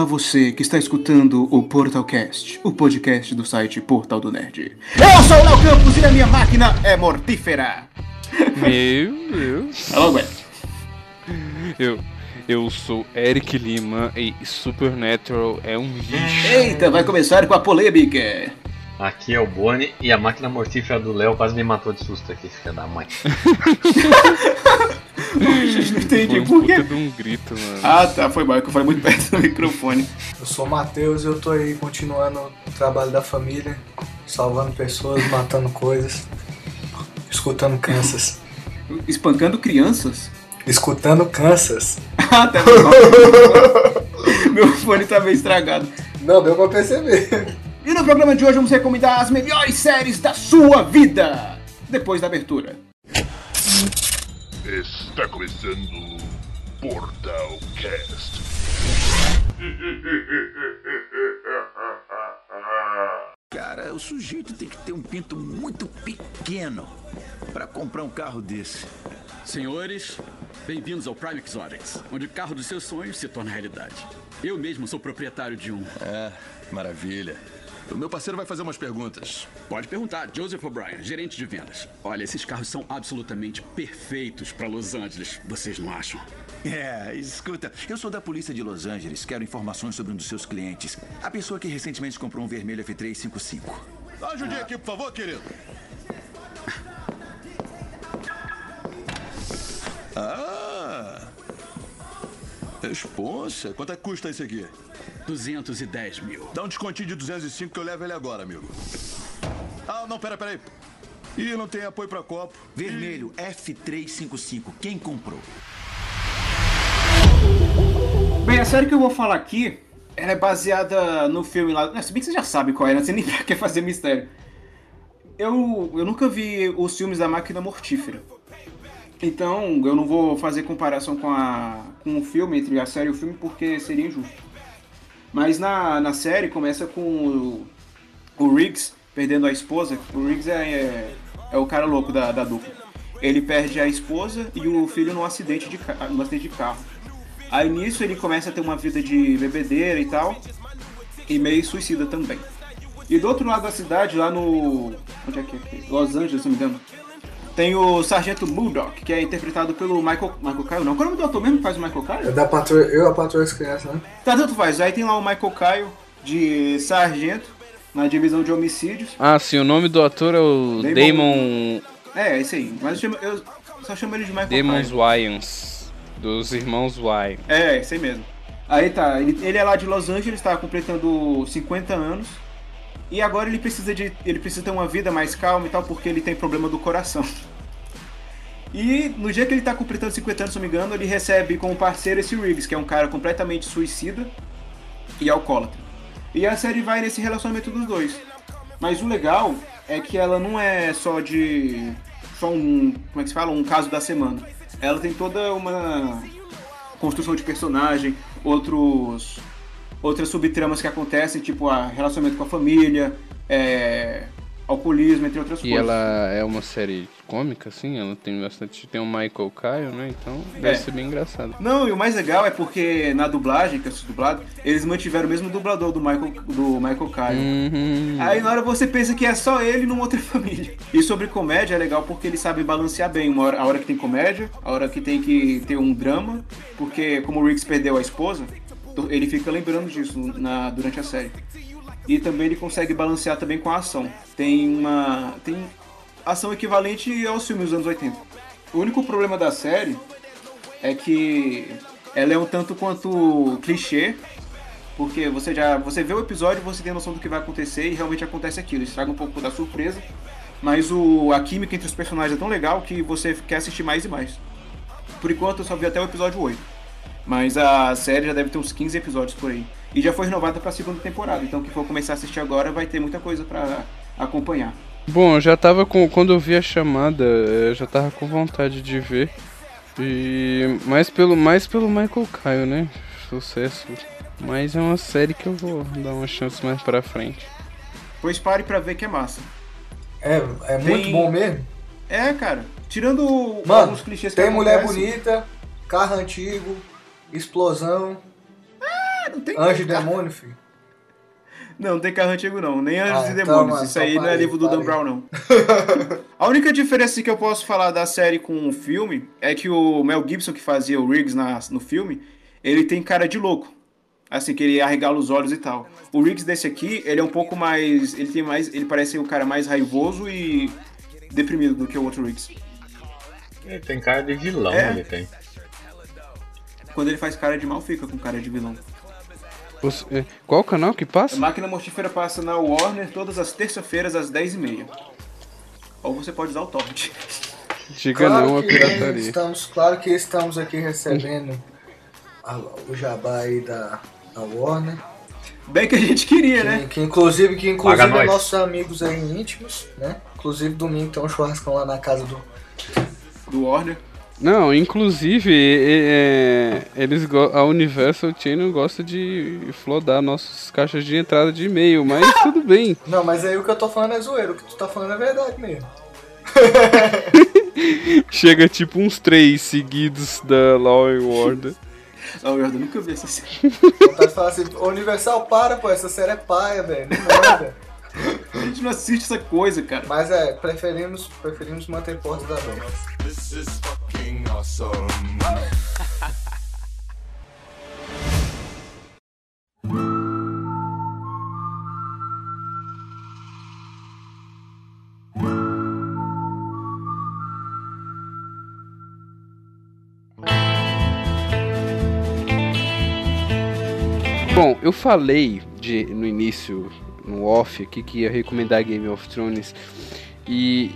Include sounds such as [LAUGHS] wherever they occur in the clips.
Olá você que está escutando o Portalcast, o podcast do site Portal do Nerd. Eu sou o Léo Campos e a minha máquina é mortífera. Meu Deus. Alô. Eu, eu sou Eric Lima e Supernatural é um lixo. Eita, vai começar com a polêmica. Aqui é o Boni e a máquina mortífera do Léo quase me matou de susto aqui, filha da mãe. [LAUGHS] Não entendi Foi um por quê. de um grito, mano. Ah, tá, foi mal, é que eu falei muito perto do [LAUGHS] microfone. Eu sou o Matheus e eu tô aí continuando o trabalho da família, salvando pessoas, matando coisas, escutando Kansas. Espancando crianças? Escutando Kansas. [LAUGHS] Ah, tá bom. [LAUGHS] Meu fone tá meio estragado. Não, deu pra perceber. E no programa de hoje vamos recomendar as melhores séries da sua vida. Depois da abertura. Está começando Portal Cast. [LAUGHS] Cara, o sujeito tem que ter um pinto muito pequeno para comprar um carro desse. Senhores, bem-vindos ao Prime Exotics, onde o carro dos seus sonhos se torna realidade. Eu mesmo sou proprietário de um. É, maravilha. O meu parceiro vai fazer umas perguntas. Pode perguntar, Joseph O'Brien, gerente de vendas. Olha, esses carros são absolutamente perfeitos para Los Angeles, vocês não acham? É, escuta, eu sou da polícia de Los Angeles, quero informações sobre um dos seus clientes. A pessoa que recentemente comprou um vermelho F355. Ajude aqui, por favor, querido. Ah! Responsa, quanto é que custa esse aqui? 210 mil. Dá um descontinho de 205 que eu levo ele agora, amigo. Ah, não, pera, pera aí. Ih, não tem apoio pra copo. Vermelho F355. Quem comprou? Bem, a série que eu vou falar aqui, ela é baseada no filme lá. Se bem que você já sabe qual é, né? Você nem [LAUGHS] quer fazer mistério. Eu, eu nunca vi os filmes da Máquina Mortífera. Então, eu não vou fazer comparação com, a, com o filme, entre a série e o filme, porque seria injusto. Mas na, na série começa com o, o Riggs perdendo a esposa. O Riggs é, é, é o cara louco da, da dupla. Ele perde a esposa e o filho num acidente de, num acidente de carro. Aí nisso ele começa a ter uma vida de bebedeira e tal. E meio suicida também. E do outro lado da cidade, lá no. Onde é que é? Los Angeles, se não me engano. Tem o Sargento Murdoch, que é interpretado pelo Michael. Michael Kyle, não. Qual é o nome do ator mesmo que faz o Michael É Kyle? da patroa, eu a patroa das crianças, né? Tá, tanto faz. Aí tem lá o Michael Kyle, de Sargento, na divisão de homicídios. Ah, sim, o nome do ator é o Damon- Damon. É, é esse aí. Mas eu, chamo- eu só chamo ele de Michael Damon. Wyans. Dos irmãos Wyan. É, esse aí mesmo. Aí tá, ele, ele é lá de Los Angeles, tá completando 50 anos. E agora ele precisa de. Ele precisa ter uma vida mais calma e tal, porque ele tem problema do coração. [LAUGHS] E no dia que ele tá completando 50 anos, se não me engano, ele recebe como parceiro esse Riggs, que é um cara completamente suicida e alcoólatra. E a série vai nesse relacionamento dos dois. Mas o legal é que ela não é só de. só um. como é que se fala? Um caso da semana. Ela tem toda uma construção de personagem, outros outras subtramas que acontecem, tipo a relacionamento com a família, é, alcoolismo, entre outras E coisas. ela é uma série cômica, assim, ela tem bastante. Tem o Michael Kyle, né? Então deve É. ser bem engraçado. Não, e o mais legal é porque na dublagem, que eu assisto dublado, eles mantiveram o mesmo dublador do Michael, do Michael Kyle. Uhum. Aí na hora você pensa que é só ele numa outra [LAUGHS] família. E sobre comédia é legal porque ele sabe balancear bem uma hora, a hora que tem comédia, a hora que tem que ter um drama, porque como o Riggs perdeu a esposa, ele fica lembrando disso na, durante a série. E também ele consegue balancear também com a ação. Tem uma. tem ação equivalente aos filmes dos anos 80. O único problema da série é que ela é um tanto quanto clichê, porque você já você vê o episódio, você tem noção do que vai acontecer e realmente acontece aquilo. Estraga um pouco da surpresa, mas o, a química entre os personagens é tão legal que você quer assistir mais e mais. Por enquanto eu só vi até o episódio 8. Mas a série já deve ter uns 15 episódios por aí. E já foi renovada pra segunda temporada. Então quem for começar a assistir agora vai ter muita coisa pra acompanhar. Bom, eu já tava com. Quando eu vi a chamada, eu já tava com vontade de ver. E. Mais pelo, mais pelo Michael Kyle, né? Sucesso. Mas é uma série que eu vou dar uma chance mais pra frente. Pois pare pra ver que é massa. É, é muito Tem- bom mesmo. É, cara. Tirando Mano, alguns clichês que tem mulher bonita, carro antigo, explosão. Não tem Anjo e demônio, filho. Não, não tem carro antigo não, nem Anjos Ah, e então, Demônios. mano, Isso então aí não é parei, livro do Dan parei. Brown, não. [LAUGHS] A única diferença que eu posso falar da série com o filme é que o Mel Gibson, que fazia o Riggs na- no filme, ele tem cara de louco. Assim, que ele arregala os olhos e tal. O Riggs desse aqui, ele é um pouco mais. Ele tem mais. Ele parece um cara mais raivoso e deprimido do que o outro Riggs. Ele tem cara de vilão, É? ele tem. Quando ele faz cara de mal, fica com cara de vilão. Os- é, Qual canal que A passa? Máquina Mortífera passa na Warner todas as terças-feiras às 10h30. Ou você pode usar o torrent. Diga não a que pirataria. estamos, claro que estamos aqui recebendo a- o jabá aí da, da Warner. Bem que a gente queria, né? Que, que inclusive, que inclusive Paga é nós. nossos amigos aí íntimos, né? Inclusive domingo tem um churrascão lá na casa do. Do Warner. Não, inclusive, é, é, eles a Universal Channel gosta de flodar nossas caixas de entrada de e-mail, mas [LAUGHS] tudo bem. Não, mas aí o que eu tô falando é zoeiro, o que tu tá falando é verdade mesmo. [LAUGHS] Chega tipo uns três seguidos da Law and Order. [LAUGHS] Ah, eu nunca vi essa série. Vontade de falar assim, "Ô, Universal, para, pô, essa série é paia, velho. Não manda. A gente não assiste essa coisa, cara. Mas é, preferimos, preferimos manter portas abertas. This is fucking awesome. Bom, eu falei de, no início, no off aqui, que ia recomendar Game of Thrones. E.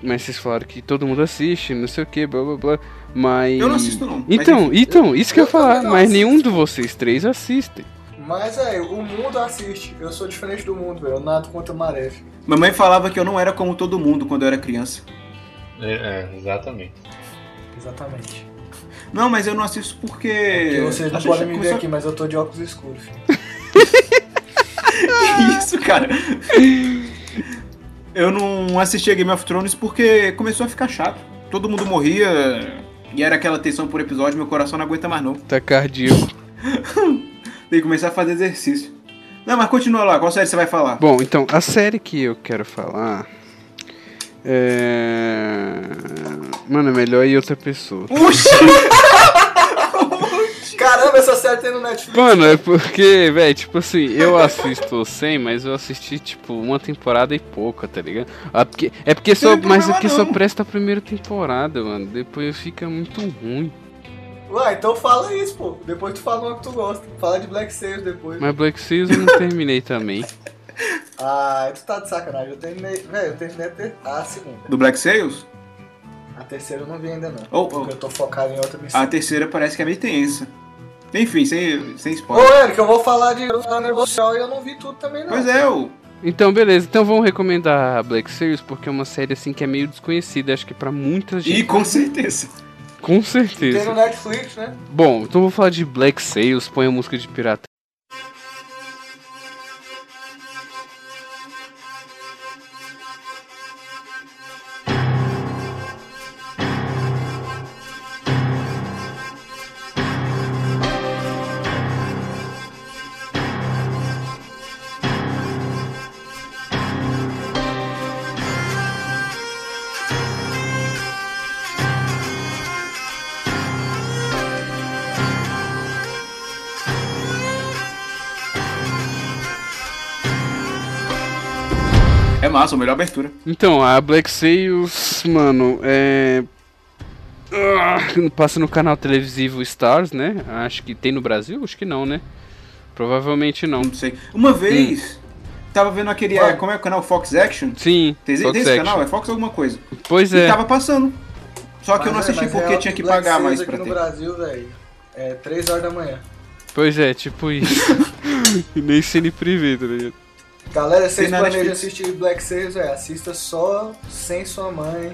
Mas vocês falaram que todo mundo assiste, não sei o que, blá blá blá. Mas. Eu não assisto, não, mas Então, enfim. então, isso que eu ia falar, mas assisto. nenhum de vocês três assistem. Mas é, o mundo assiste. Eu sou diferente do mundo, velho. Eu nado contra a maré. Mamãe falava que eu não era como todo mundo quando eu era criança. É, é, exatamente. Exatamente. Não, mas eu não assisto porque. Porque vocês não podem me ver aqui, mas eu tô de óculos escuros. filho. [LAUGHS] Que isso, cara? Eu não assisti a Game of Thrones porque começou a ficar chato. Todo mundo morria e era aquela tensão por episódio, meu coração não aguenta mais não. Tá cardíaco. [LAUGHS] Tem que começar a fazer exercício. Não, mas continua lá, qual série você vai falar? Bom, então, a série que eu quero falar. É. Mano, é melhor ir outra pessoa. Puxa! [LAUGHS] Série tem no Netflix. Mano, é porque, velho, tipo assim, eu assisto [LAUGHS] 100, mas eu assisti, tipo, uma temporada e pouca, tá ligado? Ah, porque, é porque só, mas é porque só presta a primeira temporada, mano. Depois fica muito ruim. Ué, então fala isso, pô. Depois tu fala uma que tu gosta. Fala de Black Sails depois. Mas Black Sails eu não terminei também. [LAUGHS] Ah, tu tá de sacanagem. Eu terminei. Velho, eu terminei a, ter... a segunda. Do Black Sails? A terceira eu não vi ainda não. Oh, oh. Porque eu tô focado em outra missão. A terceira parece que é meio tensa. Enfim, sem, sem Ô, spoiler. Eric, eu vou falar de Runner Social e eu não vi tudo também não. Pois é, o. Então, beleza. Então vamos recomendar a Black Sails, porque é uma série, assim, que é meio desconhecida. Acho que pra muita gente. E com certeza. Com Tem certeza. no Netflix, né? Bom, então vou falar de Black Sails, põe a música de pirata. Massa, a melhor abertura. Então, a Black Sails, mano, é. Ah, Passa no canal televisivo Stars, né? Acho que tem no Brasil? Acho que não, né? Provavelmente não. Não sei. Uma vez, tava vendo aquele. É, como é o canal Fox Action? Sim, Tem, tem Fox esse Action. canal? É Fox alguma coisa. Pois E é. tava passando. Só que eu não Mas é, assisti mas porque é tinha que Black pagar Sails mais aqui pra no ter. Brasil, velho. É 3 horas da manhã. Pois é, tipo isso. e [LAUGHS] [LAUGHS] nem cine privê, tá ligado? Galera, vocês planejam Netflix. assistir Black Sails, velho. Assista só sem sua mãe,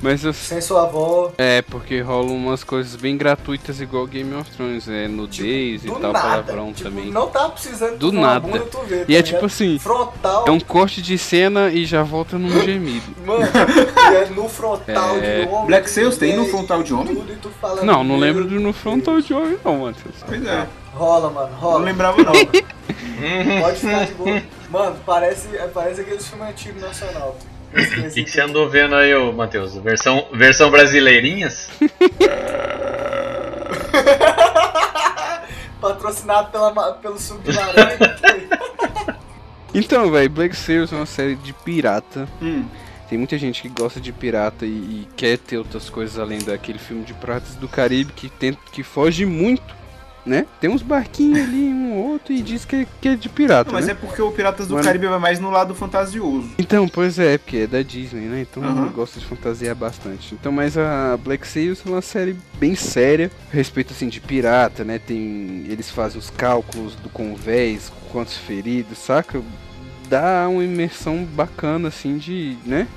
Mas eu. sem sua avó. É, porque rolam umas coisas bem gratuitas igual Game of Thrones, é nudez e Do tal, nada. palavrão Tipo, também. Não tá precisando Do nada. bunda, tu vê, E tá é ligado? tipo assim, Frontal. É um corte de cena e já volta num gemido. [LAUGHS] Mano, e é no frontal É. de homem. Black Sails tem no frontal de homem? tudo, e tu fala, Não, não lembro do no frontal de homem não, Matheus. Pois é. Rola, mano, Não rola. lembrava não. [LAUGHS] Pode ficar de boa. Mano, parece, parece aqueles filmes antigos nacional. O que, que você andou vendo aí, ô Matheus? Versão, versão brasileirinhas? [LAUGHS] Patrocinado pela, pelo suco de laranja. [LAUGHS] Então, velho, Black Sails é uma série de pirata. Hum. Tem muita gente que gosta de pirata e, e quer ter outras coisas além daquele filme de Piratas do Caribe que, tenta, que foge muito, né? Tem uns barquinhos ali, um ou outro, e diz que é, que é de pirata, Mas né? é porque o Piratas do Mano. Caribe vai mais no lado fantasioso. Então, pois é, porque é da Disney, né? Então Aham. eu gosto de fantasiar bastante. Então, mas a Black Sails é uma série bem séria, a respeito assim de pirata, né? Tem eles fazem os cálculos do convés, quantos feridos, saca? Dá uma imersão bacana assim de, né?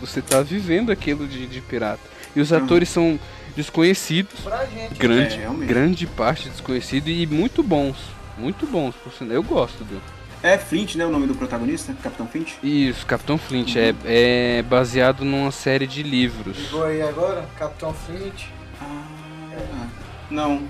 Você tá vivendo aquilo de, de pirata. E os Aham. atores são desconhecidos, pra gente. grande, É, grande parte desconhecido e muito bons. Muito bons, por sinal. Eu gosto do. É Flint, né? O nome do protagonista? Capitão Flint? Isso, Capitão Flint é, é baseado numa série de livros. Ligou aí agora? Capitão Flint. Ah, não.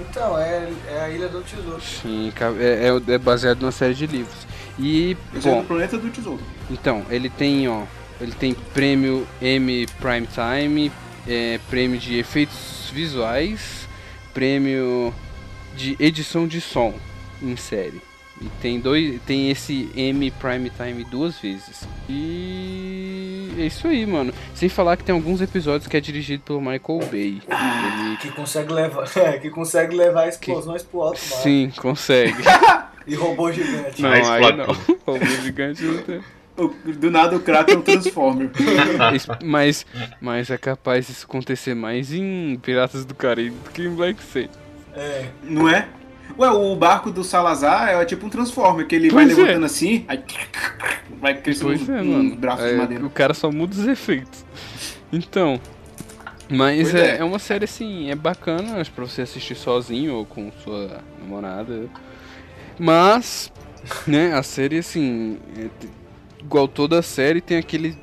Então, é, é a Ilha do Tesouro. Sim, é, é- é baseado numa série de livros. E, sou bom, do Planeta do Tesouro. então, ele tem, ó, ele tem prêmio Emmy Prime Time, é, prêmio de efeitos visuais, prêmio de edição de som em série. E tem dois, tem esse Emmy Prime Time duas vezes. E é isso aí, mano. Sem falar que tem alguns episódios que é dirigido pelo Michael Bay. Ele Que consegue levar, [LAUGHS] é, que consegue levar explosões pro alto mar. Sim, consegue. [LAUGHS] E robô gigante. Não, aí não. Robô gigante não tem. Do nada o Kraken é um Transformer. [LAUGHS] Isso- Mas, mas é capaz disso acontecer mais em Piratas do Caribe do que em Black Sea. É. Não é? Ué, o barco do Salazar é tipo um Transformer, que ele vai Pois é. levantando assim, aí vai crescendo um, é, um braço É, de madeira. o cara só muda os efeitos. Então. Mas é, é. é uma série assim, é bacana acho, pra você assistir sozinho ou com sua namorada. Mas, né, a série assim, é igual toda série tem aquele.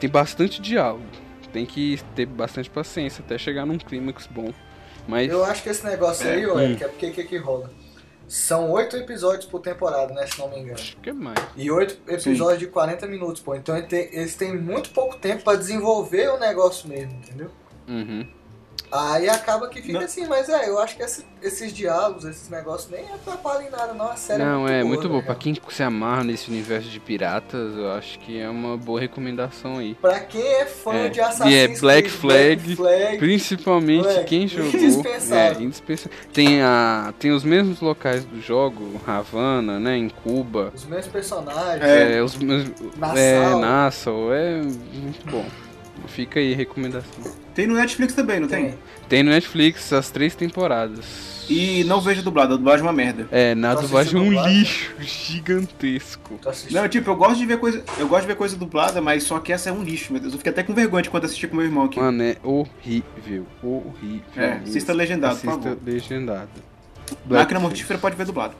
Tem bastante diálogo. Tem que ter bastante paciência até chegar num clímax bom. Mas. Eu acho que esse negócio aí, É. ué, Hum. que é porque que, que rola? São oito episódios por temporada, né? Se não me engano. Acho que é mais. E oito episódios de 40 minutos, pô. Então eles têm muito pouco tempo pra desenvolver o negócio mesmo, entendeu? Uhum. Aí acaba que fica Não. assim, mas é, eu acho que esse- esses diálogos, esses negócios nem atrapalham em nada, não. A série Não, é é muito muito boa. bom. né, Pra cara? quem se amarra nesse universo de piratas, eu acho que é uma boa recomendação aí. Pra quem é fã É, de Assassin's e é Black Creed, Flag, Black Flag Principalmente Moleque, quem [LAUGHS] jogou. indispensável. É, indispensável. Tem, a, tem os mesmos locais do jogo, Havana, né? Em Cuba. os mesmos personagens. É, os mesmos. Nassau. É, Nassau. É muito bom. Fica aí a recomendação. Tem no Netflix também, não tem? Tem. Tem no Netflix as três temporadas. E não vejo dublado, a dublagem é uma merda. É, na Tu dublagem é um lixo [LAUGHS] gigantesco. Não, tipo, eu gosto de ver coisa. Eu gosto de ver coisa dublada, mas só que essa é um lixo, meu Deus. Eu fiquei até com vergonha de quando assisti com meu irmão aqui. Mano, é horrível. Horrível. É, assista legendado, por Assista favor. legendado. Máquina Mortífera pode ver dublado.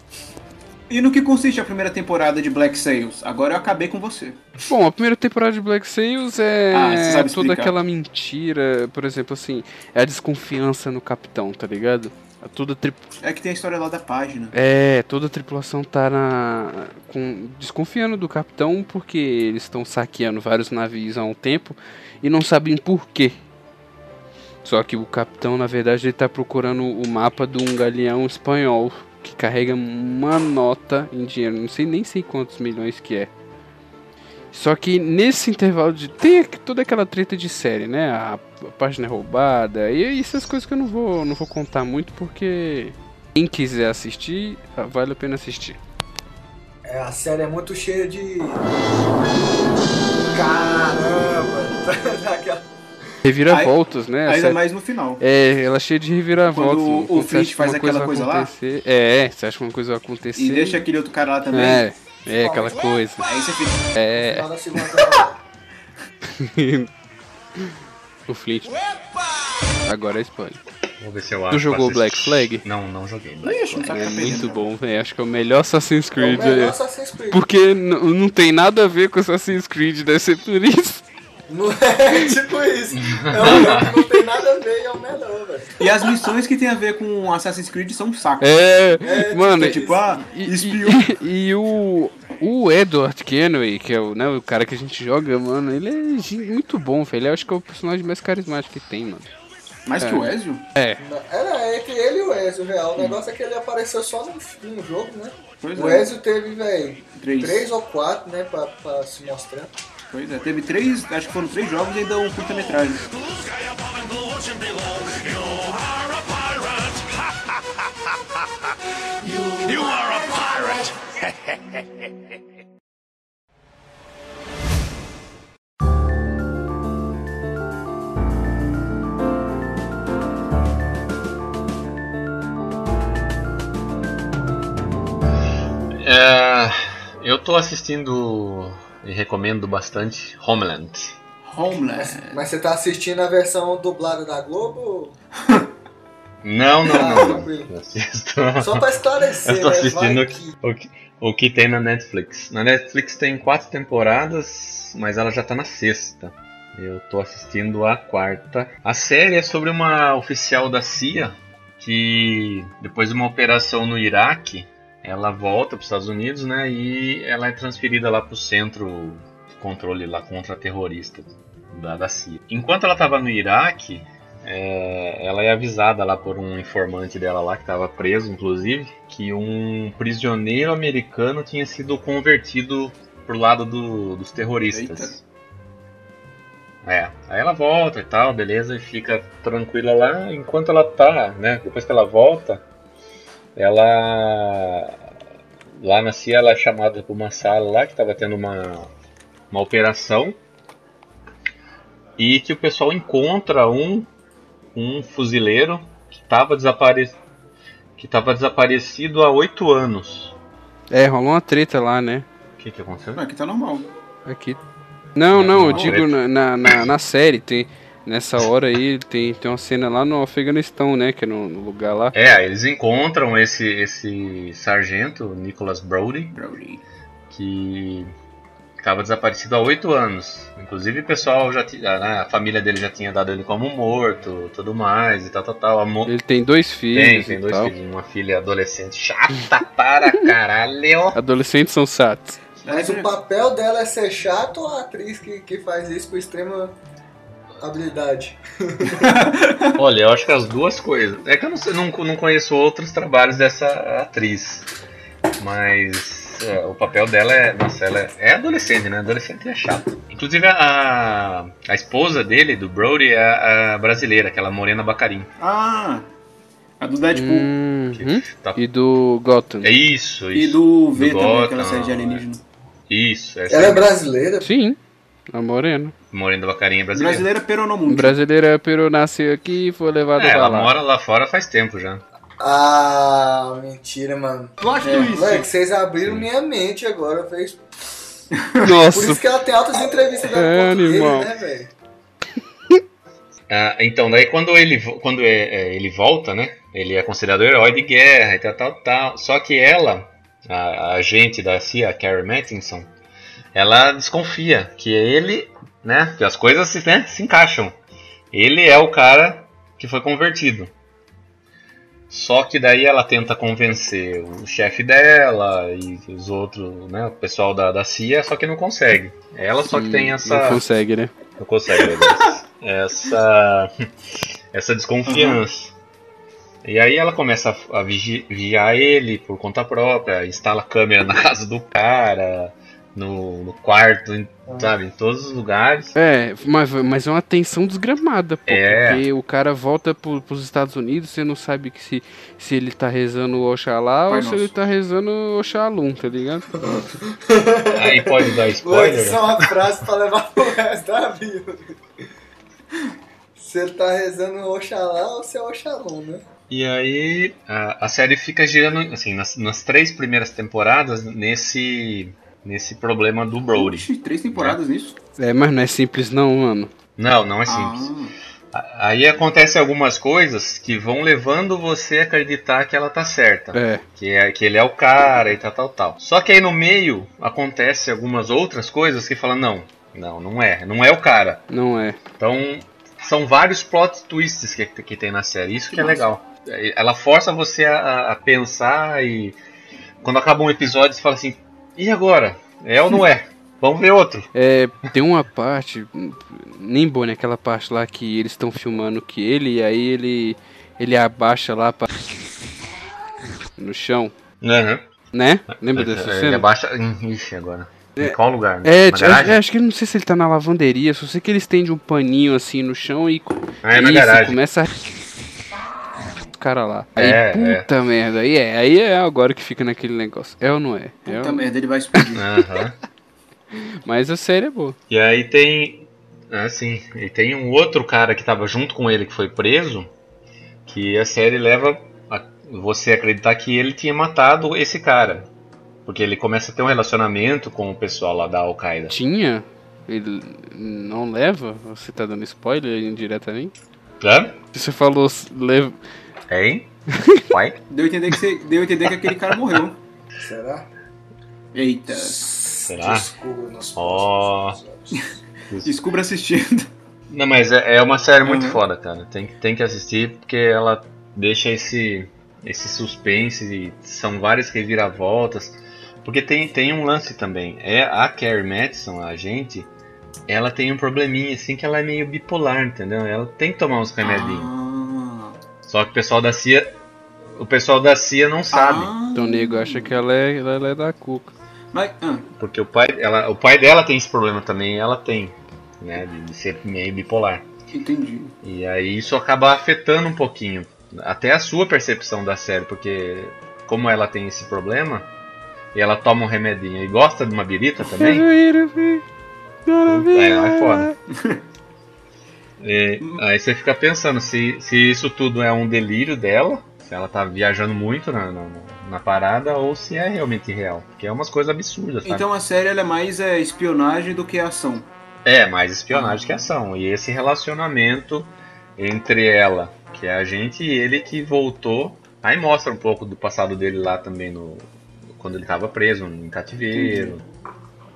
E no que consiste a primeira temporada de Black Sails? Agora eu acabei com você. Bom, a primeira temporada de Black Sails é Ah, toda aquela mentira, por exemplo, assim, é a desconfiança no capitão, tá ligado? A Toda, tri... É que tem a história lá da página. é, toda a tripulação tá na... com... desconfiando do capitão porque eles estão saqueando vários navios há um tempo e não sabem por quê. Só que o capitão, na verdade, ele tá procurando o mapa de um galeão espanhol que carrega uma nota em dinheiro, não sei nem sei quantos milhões que é. Só que nesse intervalo de tem toda aquela treta de série, né? A, página é roubada e essas coisas que eu não vou não vou contar muito porque quem quiser assistir, ah, vale a pena assistir. É, a série é muito cheia de. Caramba! [LAUGHS] Aquela- Reviravoltas, né? A Ainda série- mais no final. É, ela é cheia de reviravoltas. Quando o Quando você Flint faz aquela vai coisa lá? É, você acha que uma coisa vai acontecer. E deixa aquele outro cara lá também. É, é aquela coisa. Aí você fica. É, [LAUGHS] o Flint. Agora é spoiler. Vou ver se eu acho. Tu jogou Black. Flag? Não, não joguei. Não É o que tá muito bom, velho. Acho que é o melhor Assassin's É o Creed. melhor é. Assassin's Creed. Porque não tem nada a ver com Assassin's Creed, deve ser por isso. Não é [LAUGHS] tipo isso. É um jogo que não tem nada a ver e é o melhor, velho. E as missões que tem a ver com Assassin's Creed são um saco. É, É, mano, É tipo, ah, e, e- [LAUGHS] e o, o Edward Kenway, que é o, né, o cara que a gente joga, mano, ele é muito bom, velho. Eu acho que é o personagem mais carismático que tem, mano. Mais que o Ezio? É, Era entre ele e o Ezio, real. O negócio é que ele apareceu só no, no jogo, né? Pois O é. Ezio teve, velho, Três. três ou quatro, né, pra, pra se mostrar. Pois é, teve três, acho que foram três jogos e ainda um curta-metragem. You are a pirate. [LAUGHS] É, eu tô assistindo e recomendo bastante Homeland. Homeland. Mas você tá assistindo a versão dublada da Globo? [LAUGHS] Não, não, Ah, não. não. assisto. [LAUGHS] Só pra esclarecer, Eu tô né? assistindo Vai o que... que, o, que, o que tem na Netflix. Na Netflix tem quatro temporadas, mas ela já tá na sexta. Eu tô assistindo a quarta. A série é sobre uma oficial da CIA que, depois de uma operação no Iraque, ela volta para os Estados Unidos, né? E ela é transferida lá pro centro de controle lá contra terroristas da, da CIA. Enquanto ela estava no Iraque, é, ela é avisada lá por um informante dela lá que estava preso, inclusive, que um prisioneiro americano tinha sido convertido pro lado do- dos terroristas. É, aí ela volta e tal, beleza, e fica tranquila lá. Enquanto ela tá, né? Depois que ela volta, ela lá na CIA ela é chamada para uma sala lá que estava tendo uma, uma operação e que o pessoal encontra um um fuzileiro que estava desapare... que tava desaparecido há oito anos. é, rolou uma treta lá, né? O que que aconteceu? Não, aqui tá normal. Aqui. Não, não, eu digo na, na, na série, tem. Nessa hora aí tem, tem uma cena lá no Afeganistão, né? Que é no, no lugar lá. É, eles encontram esse esse sargento, Nicholas Brody, Brody. que estava desaparecido há oito anos. Inclusive o pessoal já tinha, né, a família dele já tinha dado ele como morto, tudo mais e tal, tal, tal. Mo- Ele tem dois Tem, filhos tem e dois tal. filhos, uma filha adolescente chata [LAUGHS] para caralho. Adolescentes são satos. Mas o papel dela é ser chato ou a atriz que, que faz isso com extrema habilidade? [LAUGHS] Olha, eu acho que as duas coisas. É que eu não, sei, não, não conheço outros trabalhos dessa atriz, mas é, o papel dela é. Nossa, ela é, é adolescente, né? Adolescente é chato. Inclusive a, a esposa dele, do Brody, é a, a brasileira, aquela Morena Bacarim. Ah, a do Deadpool. Uhum. Tá- E do Gotham. É isso, E isso. do V Do também, aquela Gotham, série de alienígena. Isso, essa Ela é brasileira? Sim, a morena. Morena Bacarim é brasileira. Brasileira peronomundo. Brasileira, pero nasceu aqui e foi levada É, pra ela lá. mora lá fora faz tempo já. Ah, mentira, mano. Plot É, twist. moleque, vocês abriram minha mente agora, fez. Por Nossa, isso que ela tem altas entrevistas da É, animal. né, velho? [LAUGHS] Ah, então, daí quando ele, quando é, é, ele volta, né? Ele é considerado herói de guerra e tal, tal, tal. Só que ela, a, a agente da CIA, a Carrie Mattinson, ela desconfia que ele, né? Que as coisas se, né, se encaixam. Ele é o cara que foi convertido. Só que daí ela tenta convencer o chefe dela e os outros, né? O pessoal da, da CIA, só que não consegue. Ela só que tem essa. não consegue, né? Não consegue, [LAUGHS] essa essa desconfiança. E aí ela começa a, a vigi- vigiar ele por conta própria, instala câmera na casa do cara, no, no quarto, em, sabe, em todos os lugares. É, mas, mas é uma tensão desgramada, pô. É. Porque o cara volta pro, pros Estados Unidos, você não sabe que se, se ele tá rezando o Oxalá Pai ou se Nosso. ele tá rezando o Oxalum, tá ligado? [LAUGHS] Aí pode dar spoiler. isso é uma frase pra levar pro resto da vida. Você tá rezando Oxalá ou você é Oxalum, né? E aí a, a série fica girando, assim, nas, nas três primeiras temporadas, nesse, nesse problema do Brody. Oxi, três temporadas nisso? É, mas não é simples não, mano. Não, não é simples. Ah, Aí acontecem algumas coisas que vão levando você a acreditar que ela tá certa. É. Que, é, que ele é o cara e tal, tal, tal. Só que aí no meio acontece algumas outras coisas que falam, não, Não, não é. Não é o cara. Não é. Então, são vários plot twists que, que tem na série. Isso que é legal. Ela força você a, a pensar e quando acaba um episódio você fala assim, e agora? É ou não é? [LAUGHS] Vamos ver outro. É, tem uma parte, nem boa, né? Aquela parte lá que eles estão filmando que ele, e aí ele, ele abaixa lá pra... [LAUGHS] no chão, Uhum. né? Lembra dessa Ele cena? abaixa. Ixi, agora. Em qual lugar? É, garagem? é, acho que ele- não sei se ele tá na lavanderia, só sei que ele estende um paninho assim no chão e. Ah, é na Isso, garagem. começa a. Os cara lá. Aí, É, puta merda. Aí é, aí é agora que fica naquele negócio. É ou não é? é Puta ou- merda, ele vai explodir. [LAUGHS] Aham. Mas a série é boa. E aí tem. Ah, sim. E tem um outro cara que tava junto com ele que foi preso. Que a série leva a você acreditar que ele tinha matado esse cara. Porque ele começa a ter um relacionamento com o pessoal lá da Al-Qaeda. Tinha? Ele não leva? Você tá dando spoiler indiretamente? Hã? Você falou leva. Hein? Pai? [LAUGHS] Deu a entender que, você, deu a entender que aquele cara morreu. Será? Eita. Será? Descubra nos episódios. Descubra assistindo. Não, mas é, é uma série muito Uhum. foda, cara. Tem, que- tem que assistir porque ela deixa esse, esse suspense e são várias reviravoltas. Porque tem, tem um lance também. É a Carrie Madison, a gente, ela tem um probleminha assim que ela é meio bipolar, entendeu? Ela tem que tomar uns remedinhos. Ah. Só que o pessoal da CIA, o pessoal da CIA não sabe, Ah. Então o nego acha que ela é, ela é da cuca. Mas, ah, porque o pai, ela, o pai dela tem esse problema também, ela tem, né, de, de ser meio bipolar. entendi. E aí isso acaba afetando um pouquinho, até a sua percepção da série, porque como ela tem esse problema, e ela toma um remedinho e gosta de uma birita também, é, é foda. [LAUGHS] E aí você fica pensando se, se isso tudo é um delírio dela, se ela tá viajando muito na, na, na parada, ou se é realmente real. Porque é umas coisas absurdas, sabe? Então a série é mais é, espionagem do que ação. É, mais espionagem que ação. E esse relacionamento entre ela, que é a gente, e ele que voltou. Aí mostra um pouco do passado dele lá também no. Quando ele tava preso em cativeiro e,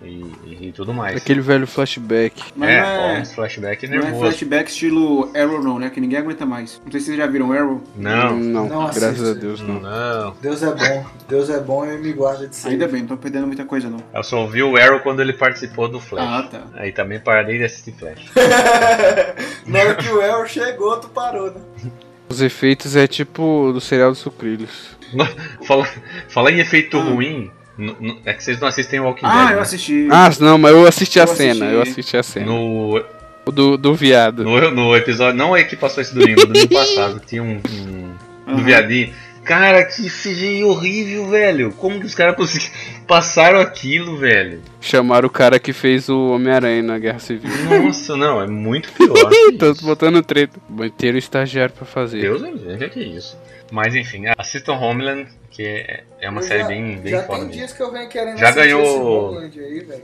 e, e tudo mais. Aquele velho flashback. Mas é, não é, uns flashback não é nervoso. flashback estilo Arrow não, né? Que ninguém aguenta mais. Não sei se vocês já viram Arrow. Não, Não, Não graças a Deus não. não. Deus é bom. Deus é bom e me guarda de ser. Ainda bem, não tô perdendo muita coisa não. Eu só ouvi o Arrow quando ele participou do Flash. Ah, tá. Aí também parei de assistir Flash. [LAUGHS] Na hora que o El chegou, tu parou, né? Os efeitos é tipo do serial dos sucrilhos. [LAUGHS] fala, fala em efeito ruim. É que vocês não assistem Walking Dead. Ah, né? eu assisti. Ah, não, mas eu assisti a Eu cena, assisti. eu assisti a cena. No, O do, do viado. No, no episódio, não é que passou esse domingo, no domingo [LAUGHS] passado, tinha um, um do Aham. viadinho. Cara, que CGI horrível, velho. Como que os caras conseguiram passaram aquilo, velho? Chamaram o cara que fez o Homem-Aranha na Guerra Civil. Nossa, não, é muito pior. [LAUGHS] Tô botando treta. Inteiro estagiário pra fazer. Deus me livre, o que é isso? Mas enfim, assistam Homeland, que é, é uma Eu série já- bem, bem Já foda tem mesmo. dias que eu venho querendo Já assistir ganhou- esse Homeland aí, velho.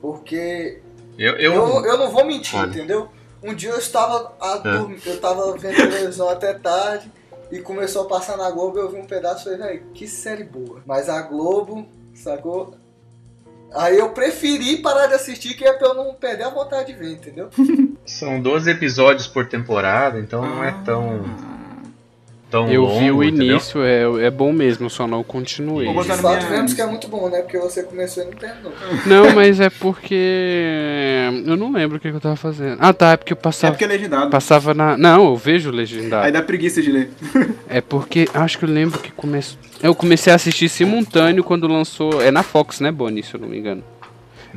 Porque Eu, eu, eu, eu não vou mentir, Olha. entendeu? Um dia eu estava a É. eu tava vendo televisão até tarde e começou a passar na Globo eu vi um pedaço e falei, velho, que série boa. Mas a Globo, sacou? Aí eu preferi parar de assistir que é pra eu não perder a vontade de ver, entendeu? [LAUGHS] São 12 episódios por temporada, então não é tão, tão Eu longo, vi o entendeu? início, é, é bom mesmo, eu só não continuei. Vou botar minha vemos que é muito bom, né? Porque você começou e não terminou. Não, mas é porque. Eu não lembro o que, que eu tava fazendo. Ah, tá, é porque eu É passava. porque é legendado. Passava na. Não, eu vejo Aí legendado. dá preguiça de ler. É porque. Acho que eu lembro que começou. Eu comecei a assistir simultâneo quando lançou. É na Fox, né, Bonnie, se eu não me engano.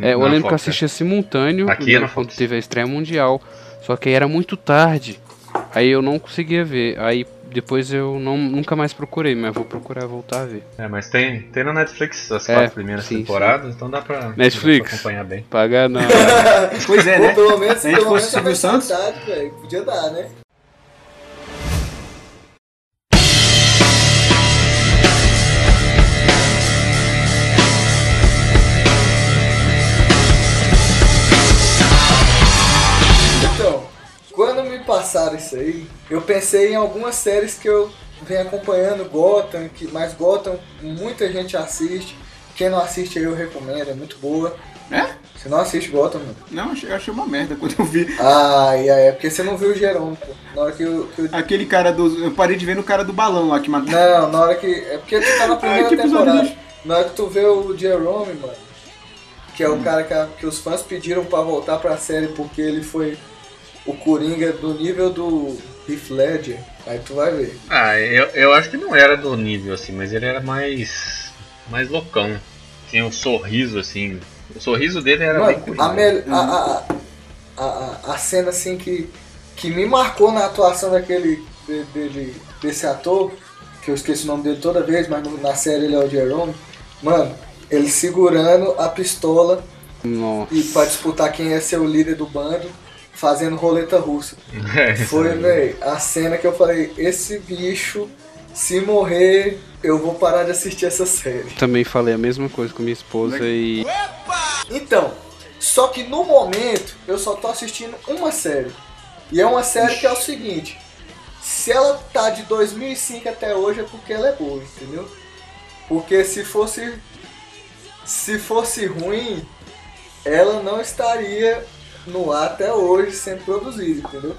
É, eu Na lembro que eu é. assistia simultâneo Aqui é né, quando teve a estreia mundial. Só que aí era muito tarde. Aí eu não conseguia ver. Aí depois eu não, nunca mais procurei, mas vou procurar voltar a ver. É, mas tem, tem na Netflix as É, quatro primeiras sim, temporadas, então dá pra, Netflix. dá pra acompanhar bem. Pagar não. [LAUGHS] Pois é, Ou né? pelo menos, pelo menos Silvio Santos. Podia dar, né? Passaram isso aí, eu pensei em algumas séries que eu venho acompanhando, Gotham, que, mas Gotham muita gente assiste. Quem não assiste aí eu recomendo, é muito boa. É? Você não assiste Gotham, mano? Não, eu achei uma merda quando eu vi. Ah, e aí é porque você não viu o Jerome, pô. Na hora que o. Que o... Aquele cara do. Eu parei de ver no cara do balão lá que matou. Não, na hora que. É porque tu tá na [LAUGHS] primeira Ai, temporada. lixo. Na hora que tu vê o Jerome, mano, que é o cara que, que os fãs pediram pra voltar pra série porque ele foi o Coringa do nível do Heath Ledger, aí tu vai ver. Ah, eu, eu acho que não era do nível assim, mas ele era mais. mais loucão. Tinha um sorriso assim. O sorriso dele era bem Mano, coringa. a, mel- a, a, a, a, cena assim que, que me marcou na atuação daquele de- dele, desse ator, que eu esqueço o nome dele toda vez, mas na série ele é o Jerome, mano, ele segurando a pistola Nossa. e pra disputar quem ia ser o líder do bando, fazendo roleta russa. [LAUGHS] É, Foi, velho, a cena que eu falei, esse bicho, se morrer, eu vou parar de assistir essa série. Também falei a mesma coisa com minha esposa e. Então, só que no momento eu só tô assistindo uma série. E é uma série que é o seguinte: se ela tá de 2005 até hoje é porque ela é boa, entendeu? Porque se fosse se fosse ruim, ela não estaria no ar até hoje sendo produzida, entendeu?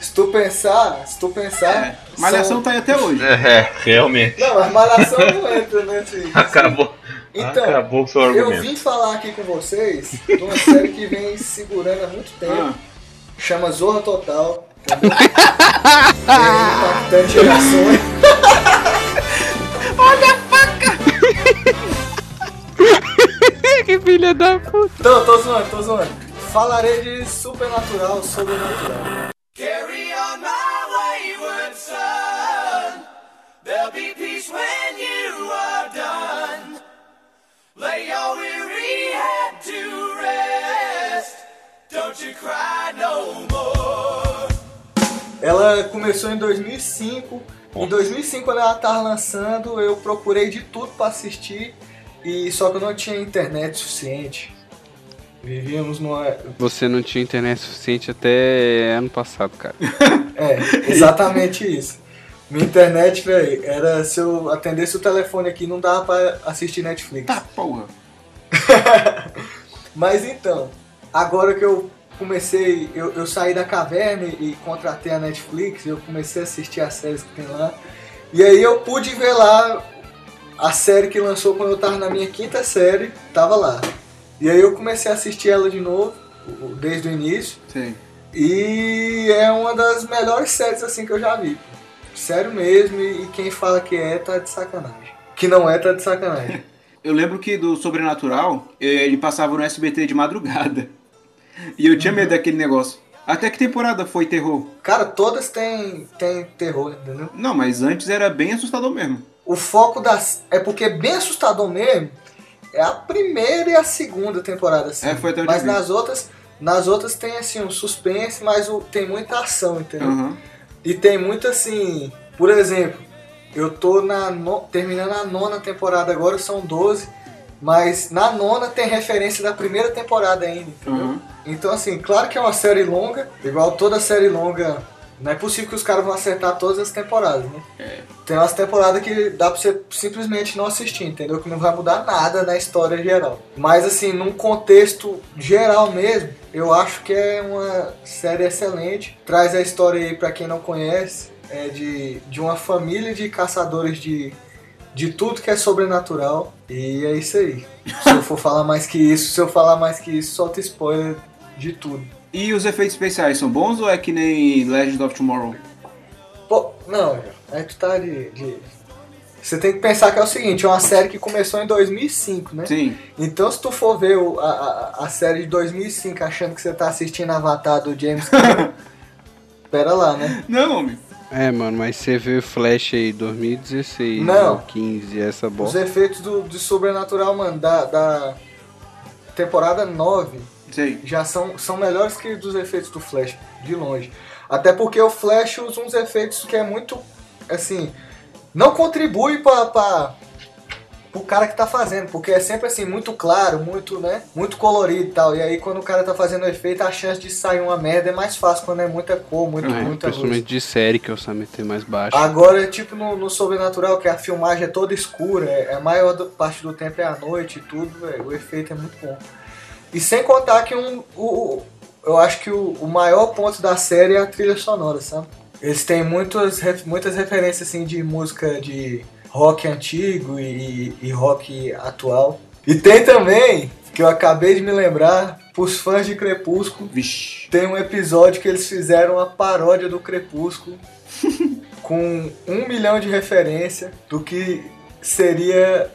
Se tu pensar, se tu pensar, É, Malhação são- tá aí até hoje. [LAUGHS] É, realmente. Não, mas malhação não entra nesse. Acabou. Então, Acabou o seu Eu argumento. vim falar aqui com vocês de uma série que vem segurando há muito tempo. Ah, Chama Zorra Total. entendeu? Tem [LAUGHS] impactante gerações. [LAUGHS] que filha da puta. Tô, tô zoando, tô zoando. Falarei de Supernatural, Sobrenatural. Carry on my wayward son. There'll be peace when you are done. Lay your weary head to rest. Don't you cry no more. Ela começou em 2005. Em 2005, quando ela tava lançando, eu procurei de tudo pra assistir. E só que eu não tinha internet suficiente. Vivíamos numa, Você não tinha internet suficiente até ano passado, cara. [LAUGHS] É, exatamente isso. Minha internet, velho, era se eu atendesse o telefone aqui, não dava pra assistir Netflix. tá, porra. [LAUGHS] Mas então, agora que eu comecei, eu, eu saí da caverna e contratei a Netflix, eu comecei a assistir as séries que tem lá. E aí eu pude ver lá a série que lançou quando eu tava na minha quinta série, tava lá. E aí eu comecei a assistir ela de novo, desde o início. Sei. E é uma das melhores séries assim que eu já vi. Sério mesmo, e quem fala que é, tá de sacanagem. Que não é, tá de sacanagem. [LAUGHS] Eu lembro que do Sobrenatural, eh, ele passava no SBT de madrugada. E eu tinha medo daquele negócio. Até que temporada foi terror? Cara, todas têm, têm terror, entendeu? Não, mas antes era bem assustador mesmo. O foco das. É porque é bem assustador mesmo. É a primeira e a segunda temporada, assim. É, foi até Mas nas outras. Nas outras tem assim um suspense, mas o- tem muita ação, entendeu? Aham. E tem muito assim, por exemplo, eu tô na no- terminando a nona temporada agora, são 12, mas na nona tem referência da primeira temporada ainda, entendeu? Aham. Então assim, claro que é uma série longa, igual toda série longa, não é possível que os caras vão acertar todas as temporadas, né? Tem umas temporadas que dá pra você simplesmente não assistir, entendeu? Que não vai mudar nada na história geral. Mas assim, num contexto geral mesmo, eu acho que é uma série excelente. Traz a história aí pra quem não conhece, é de, de uma família de caçadores de, de tudo que é sobrenatural. E é isso aí. Se eu for falar mais que isso, se eu falar mais que isso, solta spoiler de tudo. E os efeitos especiais são bons ou é que nem Legend of Tomorrow? Pô, não, aí tu tá de, de- Você tem que pensar que é o seguinte, é uma série que começou em 2005, né? Sim. Então se tu for ver o- a, a, a série de 2005 achando que você tá assistindo Avatar do James [LAUGHS] Cameron, pera lá, né? Não, homem. É, mano, mas você vê o Flash aí, 2016, Não. ou 15, essa Os bosta. efeitos do, do Sobrenatural, mano, da, da temporada 9 Sei. já são, são melhores que dos efeitos do Flash, de longe. Até porque o Flash usa uns efeitos que é muito, assim, não contribui pra, pro cara que tá fazendo, porque é sempre assim, muito claro, muito, né, muito colorido e tal. E aí quando o cara tá fazendo o efeito, a chance de sair uma merda é mais fácil quando é muita cor, muito, É, muita luz. principalmente de série, que o orçamento é mais baixo. Agora, tipo no, no Sobrenatural, que a filmagem é toda escura, é, a maior do- parte do tempo é à noite e tudo, velho, o efeito é muito bom. E sem contar que um, o, eu acho que o, o maior ponto da série é a trilha sonora, sabe? Eles têm muitas, muitas referências assim, de música de rock antigo e, e rock atual. E tem também, que eu acabei de me lembrar, pros fãs de Crepúsculo, Vixe. tem um episódio que eles fizeram uma paródia do Crepúsculo [LAUGHS] com um milhão de referência do que seria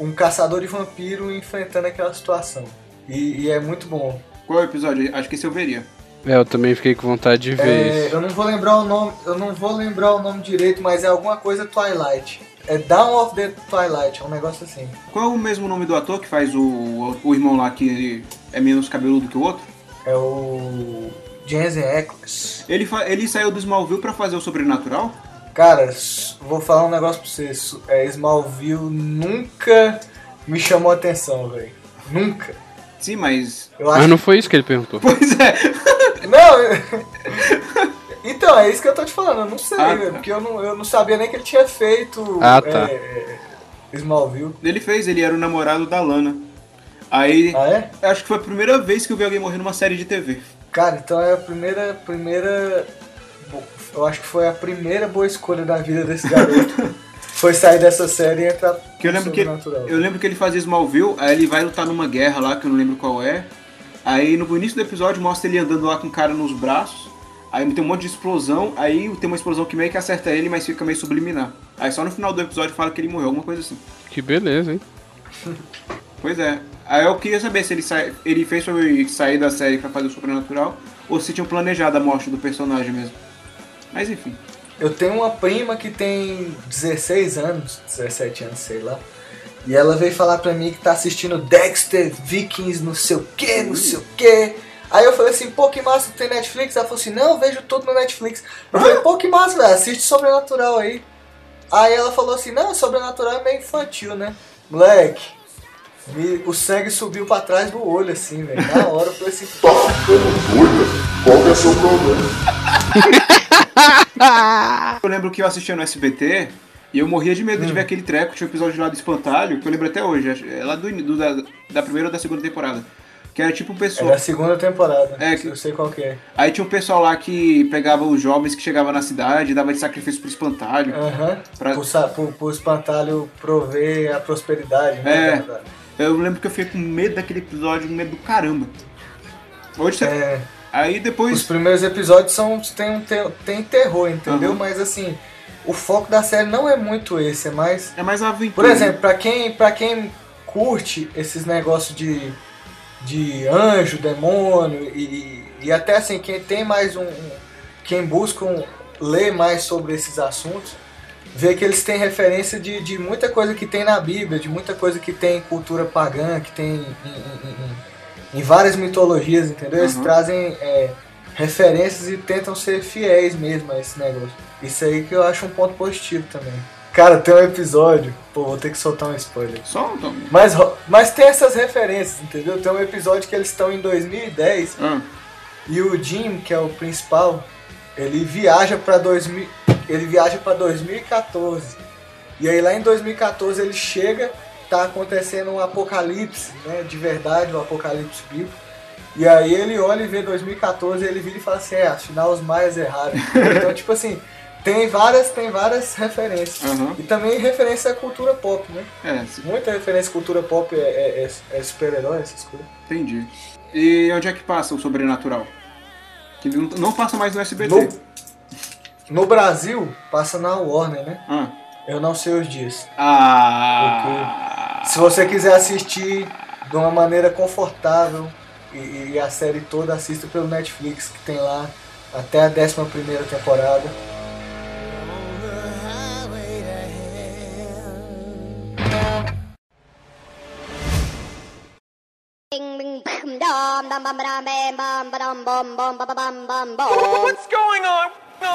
um caçador de vampiro enfrentando aquela situação. E, e é muito bom. Qual é o episódio? Acho que esse eu veria. É, eu também fiquei com vontade de ver É, isso. eu não vou lembrar o nome, eu não vou lembrar o nome direito, mas é alguma coisa Twilight. É Down of the Twilight, é um negócio assim. Qual é o mesmo nome do ator que faz o, o irmão lá que é menos cabeludo que o outro? É o Jensen Ackles. Ele, ele saiu do Smallville pra fazer o Sobrenatural? Cara, vou falar um negócio pra vocês. É, Smallville nunca me chamou atenção, velho. Nunca. Sim, mas. Eu acho Mas não foi isso que ele perguntou. Pois é. [LAUGHS] Não, eu- [LAUGHS] então, é isso que eu tô te falando, eu não sei, Ah, velho, tá. porque eu não, eu não sabia nem que ele tinha feito Ah, tá. é, Smallville. Ele fez, ele era o namorado da Lana. Aí. Ah, é? Acho que foi a primeira vez que eu vi alguém morrer numa série de TV. Cara, então é a primeira, primeira, eu acho que foi a primeira boa escolha da vida desse garoto. [LAUGHS] foi sair dessa série e entrar Que eu no lembro que, eu lembro que ele fazia Smallville, aí ele vai lutar numa guerra lá, que eu não lembro qual é. Aí no início do episódio mostra ele andando lá com o cara nos braços. Aí tem um monte de explosão, aí tem uma explosão que meio que acerta ele, mas fica meio subliminar. Aí só no final do episódio fala que ele morreu, alguma coisa assim. Que beleza, hein? [LAUGHS] Pois é. Aí eu queria saber se ele, sai, ele fez foi sair da série pra fazer o Sobrenatural, ou se tinham planejado a morte do personagem mesmo. Mas enfim. Eu tenho uma prima que tem 16 anos, 17 anos, sei lá. E ela veio falar pra mim que tá assistindo Dexter, Vikings, não sei o que, não sei o que. Aí eu falei assim, pô, que massa, tem Netflix? Ela falou assim, não, eu vejo tudo no Netflix. Eu falei, pô, que massa, velho, assiste Sobrenatural aí. Aí ela falou assim, não, Sobrenatural é meio infantil, né? Moleque, me- o sangue subiu pra trás do olho, assim, velho. Na hora eu falei assim, Tá ficando doida? Qual que é seu problema? [LAUGHS] Eu lembro que eu assistia no SBT e eu morria de medo de ver aquele treco. Tinha um episódio lá do Espantalho, que eu lembro até hoje, é lá do, do- da, da primeira ou da segunda temporada. Que era tipo um é pessoal. da segunda temporada, É, que- eu sei qual que é. Aí tinha um pessoal lá que pegava os jovens que chegavam na cidade e dava de sacrifício pro espantalho. Aham. Pra- Pro, pro, pro espantalho prover a prosperidade, né? É. Eu lembro que eu fiquei com medo daquele episódio, com medo do caramba. Hoje você... É, Aí os depois. primeiros episódios são, tem, um te- tem terror, entendeu? Aham. Mas assim, o foco da série não é muito esse, é mais. É mais aventura. Por exemplo, pra quem, pra quem curte esses negócios de, de anjo, demônio e, e até assim, quem tem mais um. um- Quem busca um- ler mais sobre esses assuntos, vê que eles têm referência de, de muita coisa que tem na Bíblia, de muita coisa que tem em cultura pagã, que tem em, em- em- em várias mitologias, entendeu? Eles Uhum. trazem é, referências e tentam ser fiéis mesmo a esse negócio. Isso aí que eu acho um ponto positivo também. Cara, tem um episódio, pô, vou ter que soltar um spoiler. Só Tom. Mas, mas tem essas referências, entendeu? Tem um episódio que eles estão em 2010 Ah, e o Jim, que é o principal, ele viaja para 2000, ele viaja para 2014. E aí lá em 2014 ele chega, tá acontecendo um apocalipse, né, de verdade, um apocalipse bíblico. E aí ele olha e vê 2014 e ele vira e fala assim, é, afinal os maias erraram. [LAUGHS] então, tipo assim, tem várias, tem várias referências. Aham. E também referência à cultura pop, né? é, Muita referência à cultura pop é, é, é- é super-herói, essas coisas. entendi. E onde é que passa o sobrenatural? Que não, não passa mais no SBT. No, no Brasil, passa na Warner, né? Ah. Eu não sei os dias. Ah. Se você quiser assistir de uma maneira confortável e, e a série toda, assista pelo Netflix, que tem lá até a 11 primeira temporada.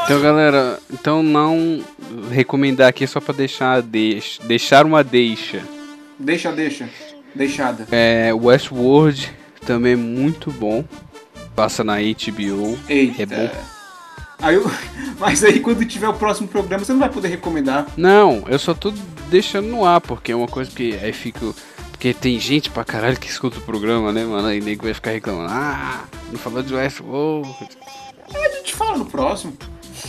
Então, galera, então não recomendar aqui só pra deixar a deixa, deixar uma deixa. Deixa, deixa. Deixada. É, Westworld também é muito bom. Passa na HBO. Eita. É bom. Aí eu- [LAUGHS] Mas aí quando tiver o próximo programa você não vai poder recomendar. Não, eu só tô deixando no ar, porque é uma coisa que aí fico. porque tem gente pra caralho que escuta o programa, né, mano? Aí nego vai ficar reclamando. Ah, não falou de Westworld. A gente fala no próximo.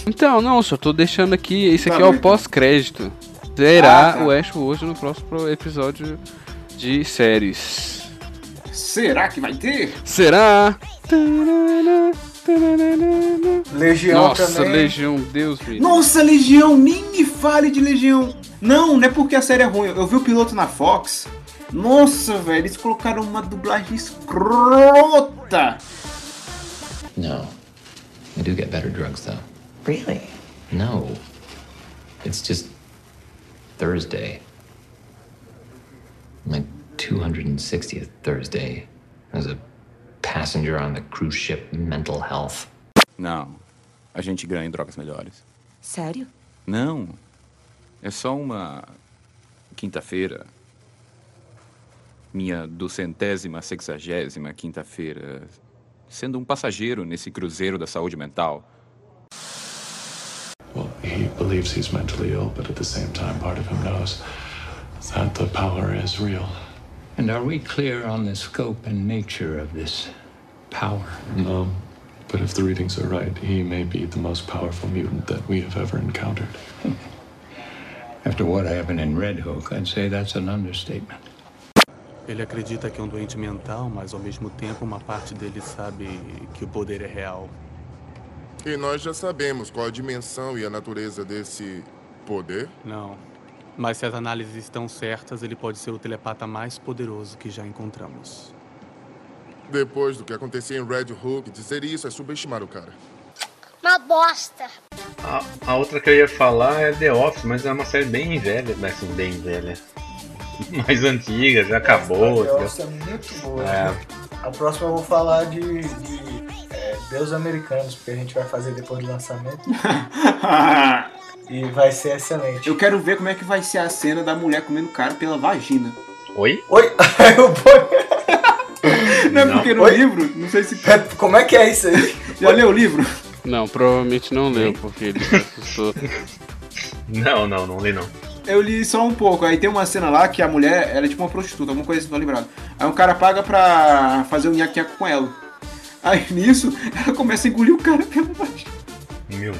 Então, não, só tô deixando aqui. Esse Tá aqui é o então. pós-crédito. Será Ah, o Westworld no próximo episódio de séries. Será que vai ter? Será? Legião Nossa, também. Legião, Deus me. Nossa, Legião, nem me fale de Legião. Não, não é porque a série é ruim. Eu vi o piloto na Fox. Nossa, velho, eles colocaram uma dublagem escrota. No. I do get better drugs, though. Really? No. It's just Thursday. My 260th Thursday as a passenger on the cruise ship Mental Health. Não. A gente ganha em drogas melhores. Sério? Não. É só uma quinta-feira. Minha duzentésima, sexagésima quinta-feira. Sendo um passageiro nesse cruzeiro da saúde mental. Well, he believes he's mentally ill, but at the same time, part of him knows that the power is real. And are we clear on the scope and nature of this power? No. But if the readings are right, he may be the most powerful mutant that we have ever encountered. [LAUGHS] After what happened in Red Hook, I'd say that's an understatement. Ele acredita que é um doente mental, mas ao mesmo tempo uma parte dele sabe que o poder é real. E nós já sabemos qual a dimensão e a natureza desse poder. Não. Mas se as análises estão certas, ele pode ser o telepata mais poderoso que já encontramos. Depois do que aconteceu em Red Hook, dizer isso é subestimar o cara. Uma bosta. A, a outra que eu ia falar é The Office, mas é uma série bem velha, né, assim, bem velha. [LAUGHS] Mais antiga, já acabou. The Office é muito boa. É. né? A próxima eu vou falar de, de Deus Americanos, porque a gente vai fazer depois do lançamento. [LAUGHS] e vai ser excelente. Eu quero ver como é que vai ser a cena da mulher comendo cara pela vagina. Oi? Oi? [LAUGHS] Não é Não. porque no Oi? livro, não sei se. Como é que é isso aí? Já leu o livro? Não, provavelmente não leu, porque ele se assustou. Não, não, não li não. Eu li só um pouco. Aí tem uma cena lá que a mulher, ela é tipo uma prostituta, alguma coisa assim, não tô lembrado. Aí um cara paga pra fazer um nhaque com ela. Aí nisso, ela começa a engolir o cara pela vagina. Meu.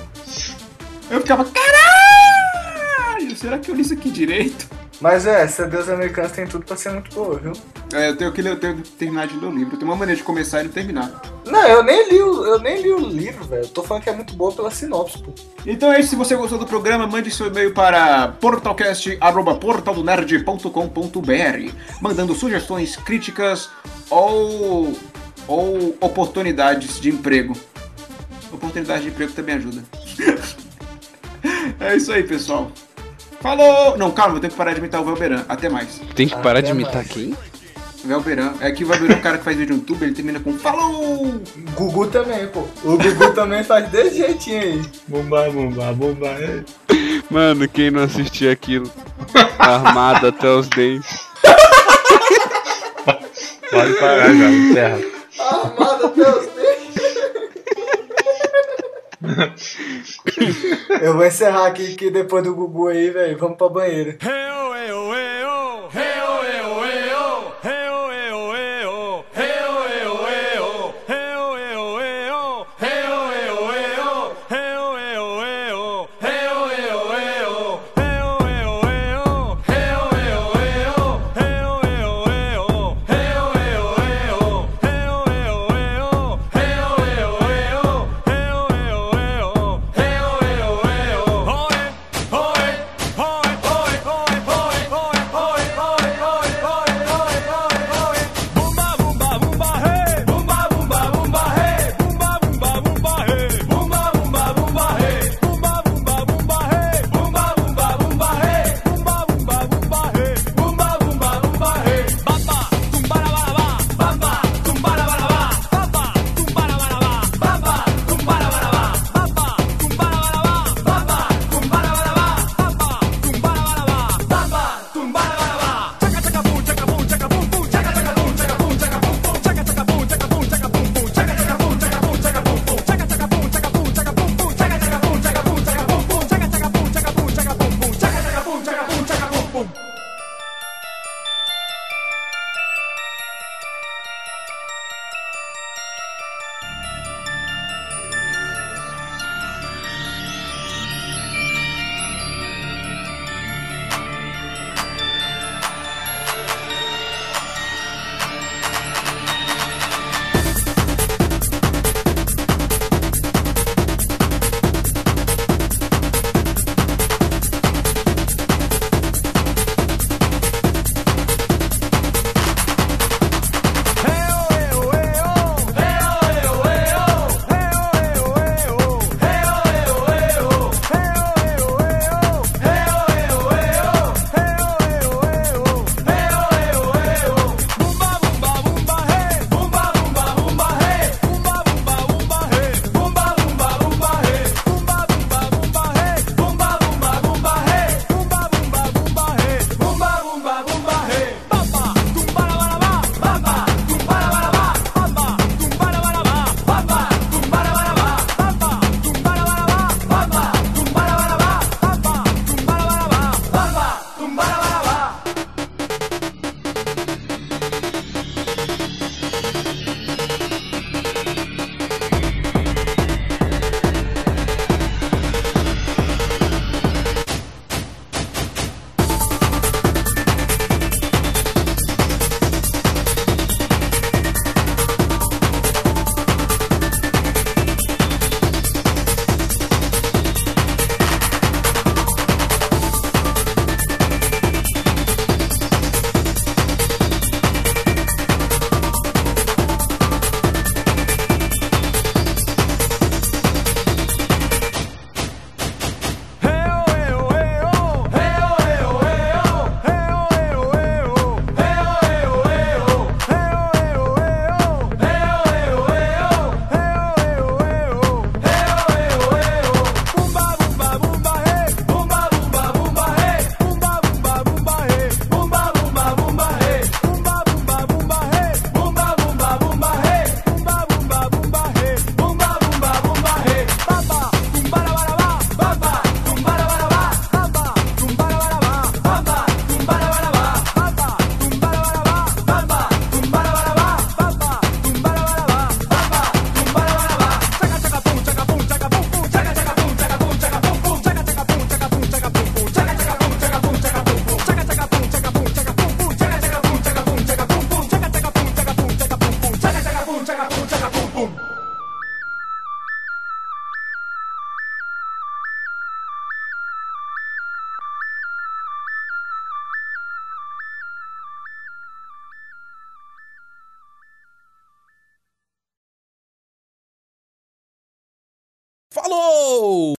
Eu ficava, caralho, será que eu li isso aqui direito? Mas é, essa Deus Americanos tem tudo pra ser muito boa, viu? É, eu tenho que, ler, eu tenho que terminar de ler o livro. Eu tenho uma maneira de começar e não terminar. Não, eu nem li o, eu nem li o livro, velho. Tô falando que é muito boa pela sinopse, pô. Então é isso, se você gostou do programa, mande seu e-mail para portalcast.portaldonerd.com.br mandando sugestões, críticas ou, ou oportunidades de emprego. Oportunidade de emprego também ajuda. [LAUGHS] é isso aí, pessoal. Falou! Não, calma, eu tenho que parar de imitar o Velberan. Até mais. Tem que parar de imitar quem? Velberan. É que o Velberan é um cara que faz vídeo no YouTube, ele termina com Falou! Gugu também, pô. O Gugu também faz desse jeitinho aí. Bomba, bomba, bomba. é. Mano, quem não assistia aquilo? Armado até os dentes. [LAUGHS] Pode parar já, encerra. Armado até os dentes. Eu vou encerrar aqui que depois do Gugu aí, velho, vamos pra banheiro. Hey,